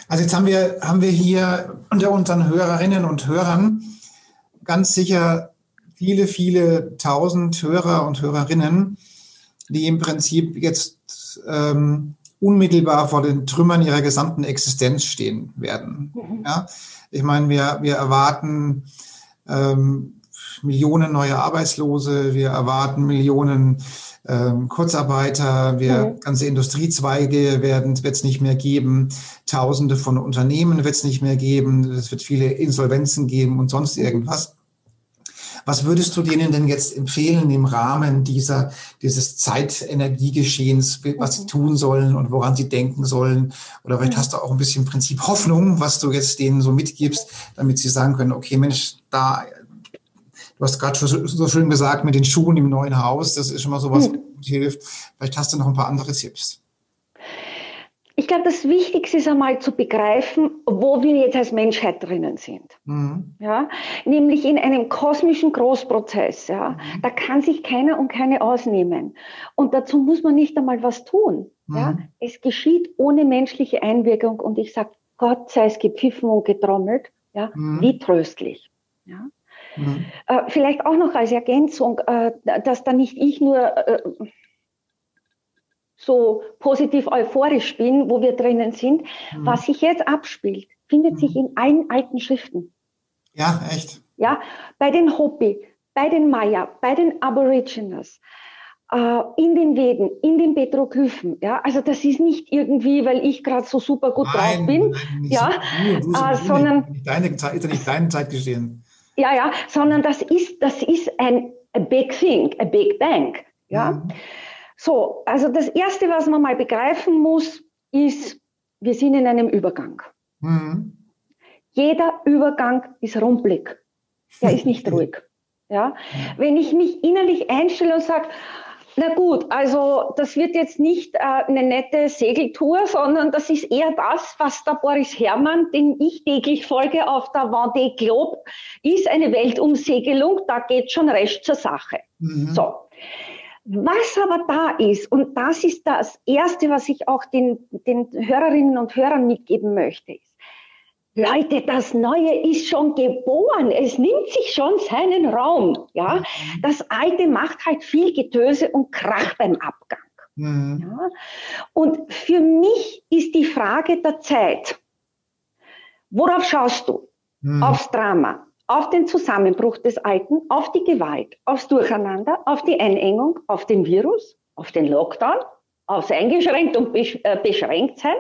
Also jetzt haben wir, haben wir hier unter unseren Hörerinnen und Hörern ganz sicher viele, viele tausend Hörer und Hörerinnen, die im Prinzip jetzt ähm, unmittelbar vor den Trümmern ihrer gesamten Existenz stehen werden. Mhm. Ja? Ich meine, wir, wir erwarten ähm, Millionen neue Arbeitslose, wir erwarten Millionen ähm, Kurzarbeiter, wir mhm. ganze Industriezweige werden wird es nicht mehr geben, Tausende von Unternehmen wird es nicht mehr geben, es wird viele Insolvenzen geben und sonst irgendwas. Was würdest du denen denn jetzt empfehlen im Rahmen dieser, dieses Zeitenergiegeschehens, was sie mhm. tun sollen und woran sie denken sollen? Oder vielleicht mhm. hast du auch ein bisschen Prinzip Hoffnung, was du jetzt denen so mitgibst, damit sie sagen können, okay, Mensch, da, du hast gerade so schön gesagt mit den Schuhen im neuen Haus, das ist schon mal sowas, was mhm. hilft. Vielleicht hast du noch ein paar andere Tipps. Ich glaube, das Wichtigste ist einmal zu begreifen, wo wir jetzt als Menschheit drinnen sind. Mhm. Ja, nämlich in einem kosmischen Großprozess. Ja, mhm. da kann sich keiner und keine ausnehmen. Und dazu muss man nicht einmal was tun. Mhm. Ja, es geschieht ohne menschliche Einwirkung. Und ich sage, Gott sei es gepfiffen und getrommelt. Ja, mhm. wie tröstlich. Ja. Mhm. Äh, vielleicht auch noch als Ergänzung, äh, dass da nicht ich nur äh, so positiv euphorisch bin, wo wir drinnen sind. Mhm. Was sich jetzt abspielt, findet mhm. sich in allen alten Schriften. Ja, echt. Ja, bei den Hopi, bei den Maya, bei den Aborigines, äh, in den Veden, in den Petroglyphen. Ja, also das ist nicht irgendwie, weil ich gerade so super gut nein, drauf bin, nein, ja, so, äh, sondern nicht deine Zeit, ist ja nicht deine Zeit geschehen. Ja, ja, sondern das ist, das ist ein a big thing, a big bang. Ja. Mhm. So, also das Erste, was man mal begreifen muss, ist, wir sind in einem Übergang. Mhm. Jeder Übergang ist rumpelig. Der ist nicht ruhig. Ja? Wenn ich mich innerlich einstelle und sage, na gut, also das wird jetzt nicht äh, eine nette Segeltour, sondern das ist eher das, was der Boris Herrmann, den ich täglich folge auf der Vendée Globe, ist eine Weltumsegelung, da geht schon recht zur Sache. Mhm. So. Was aber da ist, und das ist das Erste, was ich auch den, den Hörerinnen und Hörern mitgeben möchte, ist, Leute, das Neue ist schon geboren. Es nimmt sich schon seinen Raum. Ja, mhm. das Alte macht halt viel Getöse und Krach beim Abgang. Mhm. Ja? Und für mich ist die Frage der Zeit. Worauf schaust du? Mhm. Aufs Drama, auf den Zusammenbruch des Alten, auf die Gewalt, aufs Durcheinander, auf die Einengung, auf den Virus, auf den Lockdown, aufs Eingeschränkt und äh, beschränkt sein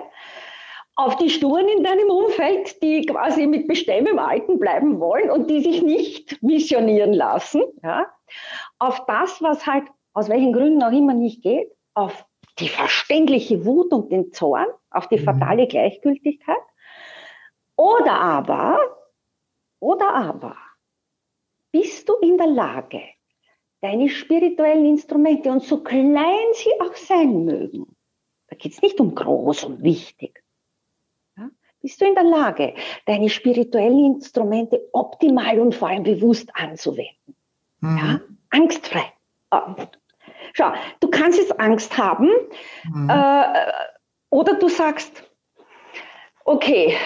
auf die Sturen in deinem Umfeld, die quasi mit Bestemm im Alten bleiben wollen und die sich nicht missionieren lassen, ja, auf das, was halt aus welchen Gründen auch immer nicht geht, auf die verständliche Wut und den Zorn, auf die mhm. fatale Gleichgültigkeit, oder aber, oder aber, bist du in der Lage, deine spirituellen Instrumente, und so klein sie auch sein mögen, da geht es nicht um groß und wichtig, bist du in der Lage, deine spirituellen Instrumente optimal und vor allem bewusst anzuwenden. Mhm. Ja? Angstfrei. Ah. Schau, du kannst jetzt Angst haben mhm. äh, oder du sagst, okay,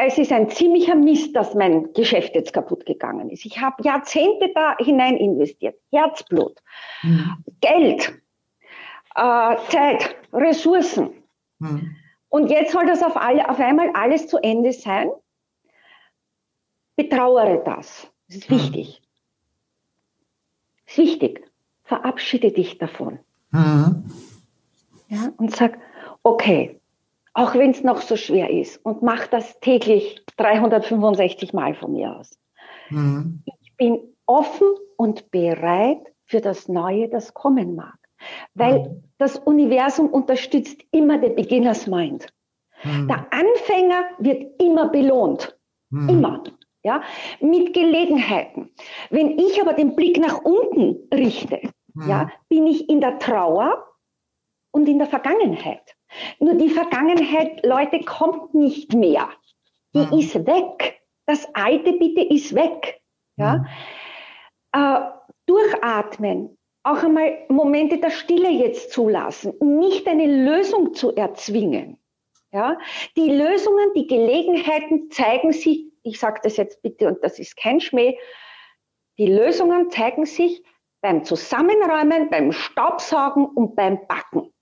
es ist ein ziemlicher Mist, dass mein Geschäft jetzt kaputt gegangen ist. Ich habe Jahrzehnte da hinein investiert. Herzblut, mhm. Geld, äh, Zeit, Ressourcen. Mhm. Und jetzt soll das auf, alle, auf einmal alles zu Ende sein. Betrauere das. Das ist mhm. wichtig. Das ist wichtig. Verabschiede dich davon. Mhm. Ja, und sag, okay, auch wenn es noch so schwer ist und mach das täglich 365 Mal von mir aus. Mhm. Ich bin offen und bereit für das Neue, das kommen mag. Weil mhm. das Universum unterstützt immer den Beginners Mind. Mhm. Der Anfänger wird immer belohnt. Mhm. Immer. Ja, mit Gelegenheiten. Wenn ich aber den Blick nach unten richte, mhm. ja, bin ich in der Trauer und in der Vergangenheit. Nur die Vergangenheit, Leute, kommt nicht mehr. Die mhm. ist weg. Das Alte bitte ist weg. Ja? Mhm. Äh, durchatmen, auch einmal Momente der Stille jetzt zulassen, nicht eine Lösung zu erzwingen. Ja, die Lösungen, die Gelegenheiten zeigen sich, ich sage das jetzt bitte und das ist kein Schmäh, die Lösungen zeigen sich beim Zusammenräumen, beim Staubsaugen und beim Backen.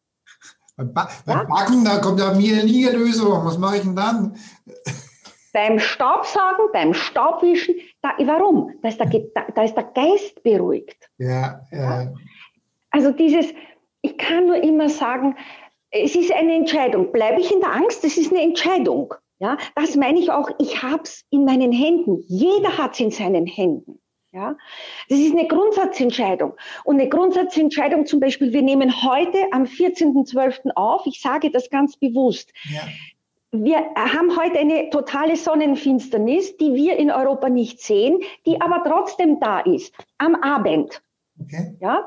Beim, ba beim Backen, da kommt ja mir nie eine Lösung. Was mache ich denn dann? Beim Staubsaugen, beim Staubwischen, da, warum? Da ist, der, da ist der Geist beruhigt. Ja, ja. Also dieses, ich kann nur immer sagen, es ist eine Entscheidung. Bleibe ich in der Angst? Das ist eine Entscheidung. Ja, das meine ich auch. Ich habe es in meinen Händen. Jeder hat es in seinen Händen. Ja, das ist eine Grundsatzentscheidung. Und eine Grundsatzentscheidung zum Beispiel, wir nehmen heute am 14.12. auf. Ich sage das ganz bewusst. Ja. Wir haben heute eine totale Sonnenfinsternis, die wir in Europa nicht sehen, die aber trotzdem da ist, am Abend. Okay. Ja?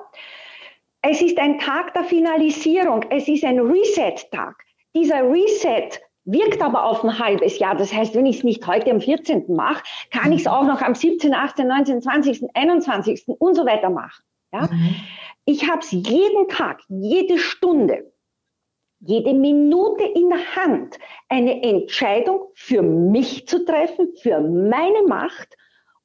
Es ist ein Tag der Finalisierung. Es ist ein Reset-Tag. Dieser Reset wirkt aber auf ein halbes Jahr. Das heißt, wenn ich es nicht heute am 14. mache, kann ich es auch noch am 17., 18., 19., 20., 21. und so weiter machen. Ja? Mhm. Ich habe es jeden Tag, jede Stunde, jede Minute in der Hand, eine Entscheidung für mich zu treffen, für meine Macht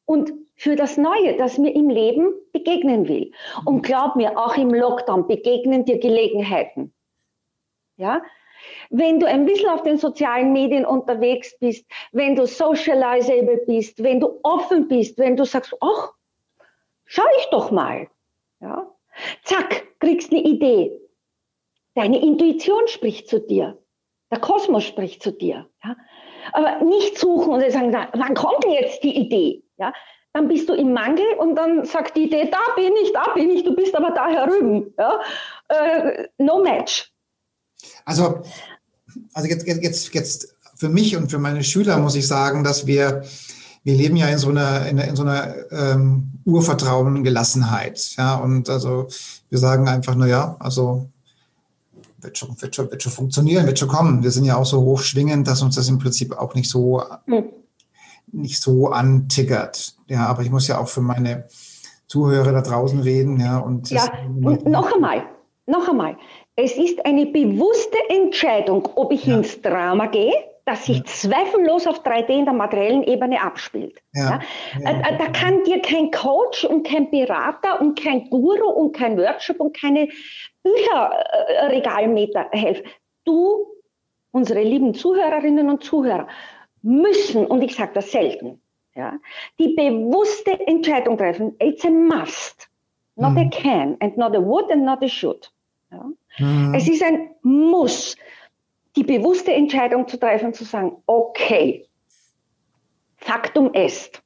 und für das Neue, das mir im Leben begegnen will. Und glaub mir, auch im Lockdown begegnen dir Gelegenheiten. Ja? Wenn du ein bisschen auf den sozialen Medien unterwegs bist, wenn du socializable bist, wenn du offen bist, wenn du sagst, ach, schau ich doch mal. Ja? Zack, kriegst eine Idee. Deine Intuition spricht zu dir. Der Kosmos spricht zu dir. Ja? Aber nicht suchen und sagen, wann kommt denn jetzt die Idee? Ja? Dann bist du im Mangel und dann sagt die Idee, da bin ich, da bin ich, du bist aber da herüben. Ja? Äh, no match. Also, also jetzt, jetzt, jetzt für mich und für meine Schüler muss ich sagen, dass wir, wir leben ja in so einer, in, in so einer ähm, Urvertrauen und Gelassenheit. Ja, und also wir sagen einfach, na ja, also wird schon, wird, schon, wird schon funktionieren, wird schon kommen. Wir sind ja auch so hochschwingend, dass uns das im Prinzip auch nicht so, mhm. nicht so antickert. Ja, aber ich muss ja auch für meine Zuhörer da draußen reden. Ja, und ja, und noch einmal, noch einmal. Es ist eine bewusste Entscheidung, ob ich ja. ins Drama gehe, das sich ja. zweifellos auf 3D in der materiellen Ebene abspielt. Ja. ja. Äh, da kann dir kein Coach und kein Berater und kein Guru und kein Workshop und keine Bücherregalmeter helfen. Du, unsere lieben Zuhörerinnen und Zuhörer, müssen, und ich sage das selten, ja, die bewusste Entscheidung treffen. It's a must, not mhm. a can and not a would and not a should. Ja. Mhm. Es ist ein Muss, die bewusste Entscheidung zu treffen, zu sagen, okay, Faktum ist,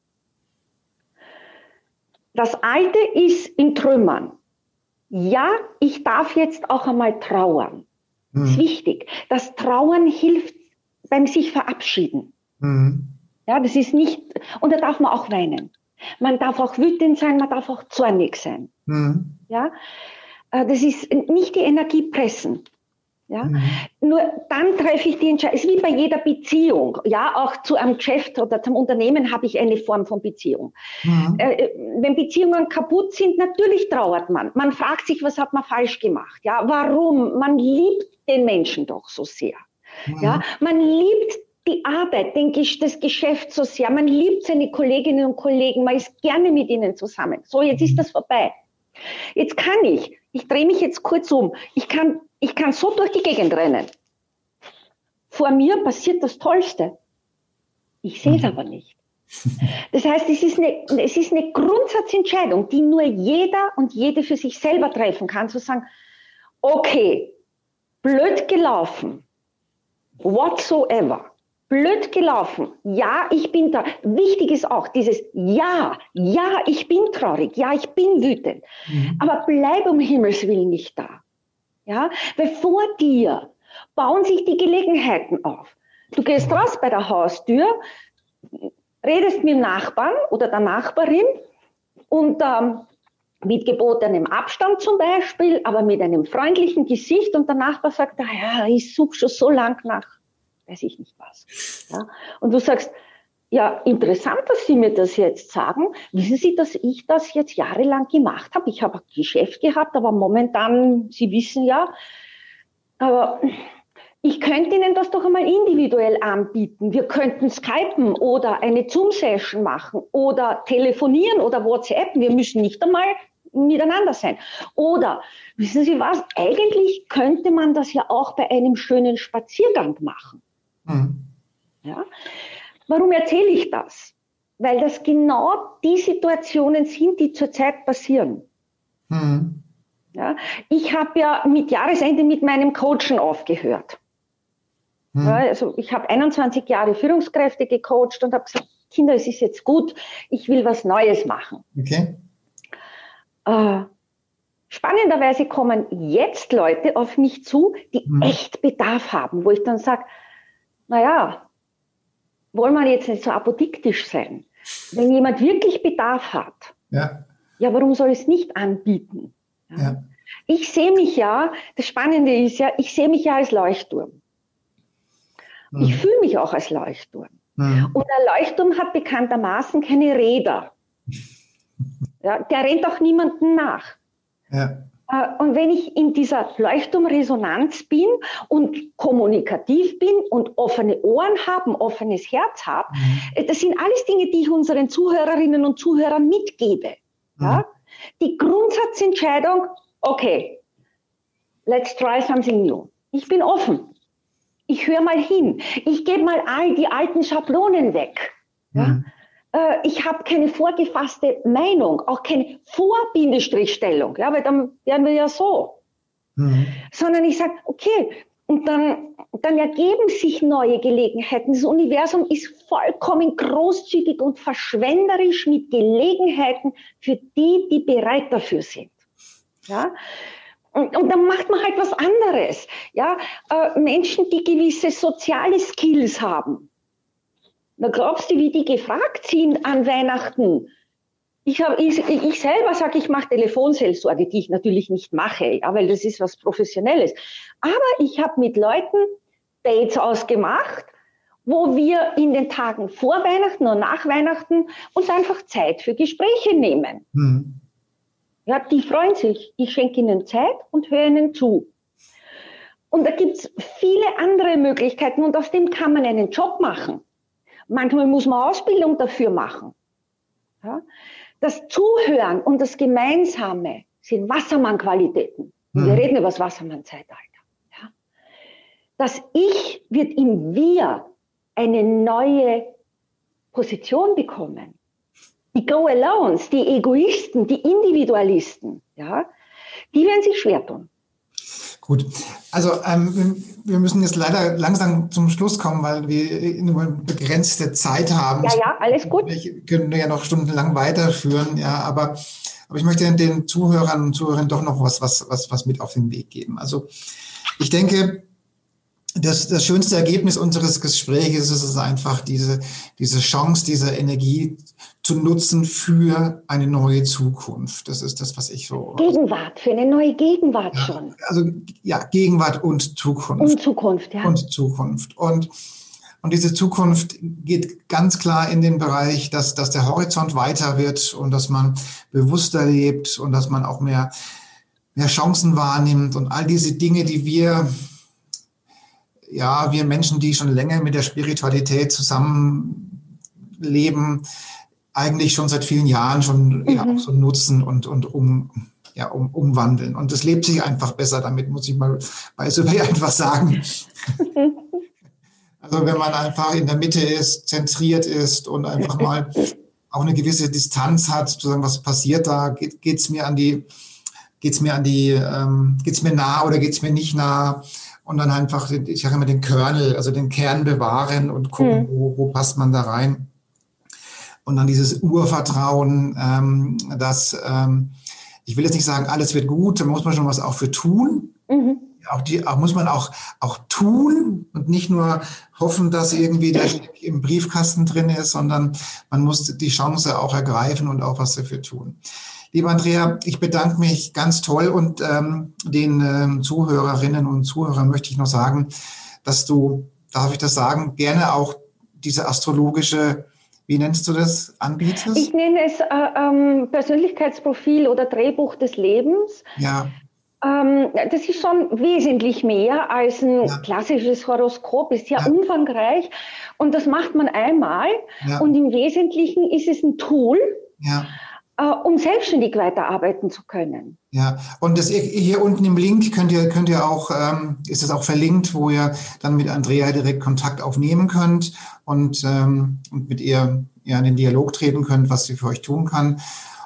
das Alte ist in Trümmern. Ja, ich darf jetzt auch einmal trauern. Mhm. Das ist wichtig. Das Trauern hilft beim sich verabschieden. Mhm. Ja, das ist nicht, und da darf man auch weinen. Man darf auch wütend sein, man darf auch zornig sein. Mhm. Ja, das ist nicht die Energie pressen. Ja? Mhm. Nur dann treffe ich die Entscheidung. Es ist wie bei jeder Beziehung. Ja, auch zu einem Geschäft oder zum Unternehmen habe ich eine Form von Beziehung. Mhm. Äh, äh, wenn Beziehungen kaputt sind, natürlich trauert man. Man fragt sich, was hat man falsch gemacht? Ja, warum? Man liebt den Menschen doch so sehr. Mhm. Ja, man liebt die Arbeit, denke ich, das Geschäft so sehr. Man liebt seine Kolleginnen und Kollegen. Man ist gerne mit ihnen zusammen. So, jetzt ist mhm. das vorbei. Jetzt kann ich, ich drehe mich jetzt kurz um, ich kann, ich kann so durch die Gegend rennen. Vor mir passiert das Tollste. Ich sehe es mhm. aber nicht. Das heißt, es ist, eine, es ist eine Grundsatzentscheidung, die nur jeder und jede für sich selber treffen kann, zu sagen, okay, blöd gelaufen, whatsoever blöd gelaufen. Ja, ich bin da. Wichtig ist auch dieses Ja, ja, ich bin traurig, ja, ich bin wütend. Mhm. Aber bleib um Himmels Willen nicht da. Ja, weil vor dir bauen sich die Gelegenheiten auf. Du gehst raus bei der Haustür, redest mit dem Nachbarn oder der Nachbarin und ähm, mit gebotenem Abstand zum Beispiel, aber mit einem freundlichen Gesicht und der Nachbar sagt, ah ja, ich suche schon so lang nach weiß ich nicht was. Ja? Und du sagst, ja, interessant, dass Sie mir das jetzt sagen. Wissen Sie, dass ich das jetzt jahrelang gemacht habe? Ich habe ein Geschäft gehabt, aber momentan, Sie wissen ja, aber ich könnte Ihnen das doch einmal individuell anbieten. Wir könnten Skypen oder eine Zoom-Session machen oder telefonieren oder WhatsApp. Wir müssen nicht einmal miteinander sein. Oder wissen Sie was? Eigentlich könnte man das ja auch bei einem schönen Spaziergang machen. Mhm. Ja? Warum erzähle ich das? Weil das genau die Situationen sind, die zurzeit passieren. Mhm. Ja? Ich habe ja mit Jahresende mit meinem Coachen aufgehört. Mhm. Ja, also ich habe 21 Jahre Führungskräfte gecoacht und habe gesagt, Kinder, es ist jetzt gut, ich will was Neues machen. Okay. Äh, spannenderweise kommen jetzt Leute auf mich zu, die mhm. echt Bedarf haben, wo ich dann sage, naja, wollen wir jetzt nicht so apodiktisch sein. Wenn jemand wirklich Bedarf hat, ja, ja warum soll es nicht anbieten? Ja. ja. Ich sehe mich ja, das Spannende ist ja, ich sehe mich ja als Leuchtturm. Mhm. Ich fühle mich auch als Leuchtturm. Mhm. Und ein Leuchtturm hat bekanntermaßen keine Räder. Ja, der rennt auch niemanden nach. Ja. Äh, und wenn ich in dieser Leuchtturmresonanz bin und kommunikativ bin und offene Ohren habe, ein offenes Herz habe, mhm. das sind alles Dinge, die ich unseren Zuhörerinnen und Zuhörern mitgebe. Mhm. Ja? Die Grundsatzentscheidung, okay, let's try something new. Ich bin offen. Ich höre mal hin. Ich gebe mal all die alten Schablonen weg. Ja? Mhm äh, ich habe keine vorgefasste Meinung, auch keine Vorbindestrichstellung, ja, weil dann wären wir ja so. Mhm. Sondern ich sage, okay, und dann, dann ergeben sich neue Gelegenheiten. Das Universum ist vollkommen großzügig und verschwenderisch mit Gelegenheiten für die, die bereit dafür sind. Ja? Und, und, dann macht man halt was anderes. Ja, äh, Menschen, die gewisse soziale Skills haben. Da glaubst du, wie die gefragt sind an Weihnachten? Ich, hab, ich, ich selber sage, ich mache Telefonseelsorge, die ich natürlich nicht mache, ja, weil das ist was Professionelles. Aber ich habe mit Leuten Dates ausgemacht, wo wir in den Tagen vor Weihnachten und nach Weihnachten uns einfach Zeit für Gespräche nehmen. Mhm. Ja, die freuen sich. Ich schenke ihnen Zeit und höre ihnen zu. Und da gibt's viele andere Möglichkeiten und aus dem kann man einen Job machen. Manchmal muss man Ausbildung dafür machen. Ja? Das Zuhören und das Gemeinsame sind Wassermann-Qualitäten. Mhm. Wir reden über das Wassermann-Zeitalter. Ja? Das Ich wird im Wir eine neue Position bekommen. Die Go-Alones, die Egoisten, die Individualisten, ja, die werden sich schwer tun. Gut, also ähm, wir müssen jetzt leider langsam zum Schluss kommen, weil wir nur begrenzte Zeit haben. Ja, ja, alles gut. Wir können ja noch stundenlang weiterführen, ja, aber, aber ich möchte den Zuhörern und Zuhörern doch noch was, was, was, was mit auf den Weg geben. Also ich denke, das, das schönste Ergebnis unseres Gesprächs ist es einfach, diese, diese Chance, diese Energie zu nutzen für eine neue Zukunft. Das ist das, was ich so. Gegenwart, für eine neue Gegenwart ja, schon. Also ja, Gegenwart und Zukunft. Und Zukunft, ja. Und Zukunft. Und, und diese Zukunft geht ganz klar in den Bereich, dass, dass der Horizont weiter wird und dass man bewusster lebt und dass man auch mehr, mehr Chancen wahrnimmt und all diese Dinge, die wir ja, wir Menschen, die schon länger mit der Spiritualität zusammenleben, eigentlich schon seit vielen Jahren schon mhm. ja, auch so nutzen und, und um, ja, um, umwandeln. Und es lebt sich einfach besser damit, muss ich mal bei Survey einfach sagen. also wenn man einfach in der Mitte ist, zentriert ist und einfach mal auch eine gewisse Distanz hat, sozusagen, was passiert da, geht es mir an die, geht's mir an die, ähm, geht's mir nah oder geht es mir nicht nah? Und dann einfach, ich sage immer, den Kernel, also den Kern bewahren und gucken, mhm. wo, wo passt man da rein. Und dann dieses Urvertrauen, ähm, dass, ähm, ich will jetzt nicht sagen, alles wird gut, da muss man schon was auch für tun. Mhm. Auch die, auch muss man auch, auch tun und nicht nur hoffen, dass irgendwie der im Briefkasten drin ist, sondern man muss die Chance auch ergreifen und auch was dafür tun. Lieber Andrea, ich bedanke mich ganz toll und ähm, den ähm, Zuhörerinnen und Zuhörern möchte ich noch sagen, dass du, darf ich das sagen, gerne auch diese astrologische, wie nennst du das, anbietest? Ich nenne es äh, ähm, Persönlichkeitsprofil oder Drehbuch des Lebens. Ja. Ähm, das ist schon wesentlich mehr als ein ja. klassisches Horoskop, ist ja, ja, umfangreich und das macht man einmal ja. und im Wesentlichen ist es ein Tool. Ja um selbstständig weiterarbeiten zu können. Ja, und das hier unten im Link könnt ihr, könnt ihr auch, ähm, ist es auch verlinkt, wo ihr dann mit Andrea direkt Kontakt aufnehmen könnt und, ähm, und mit ihr ja, in den Dialog treten könnt, was sie für euch tun kann.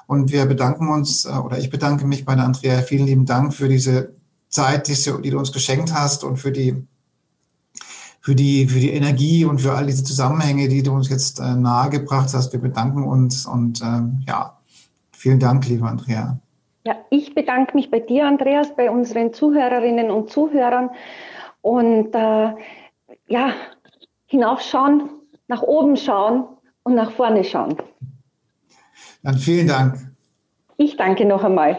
Und wir bedanken uns, äh, oder ich bedanke mich bei der Andrea. Vielen lieben Dank für diese Zeit, die, die du uns geschenkt hast und für die für die, für die Energie und für all diese Zusammenhänge, die du uns jetzt äh, nahegebracht hast. Wir bedanken uns und ähm, ja, Vielen Dank, liebe Andrea. Ja, ich bedanke mich bei dir, Andreas, bei unseren Zuhörerinnen und Zuhörern und äh, ja, hinaufschauen, nach oben schauen und nach vorne schauen. Dann vielen Dank. Ich danke noch einmal.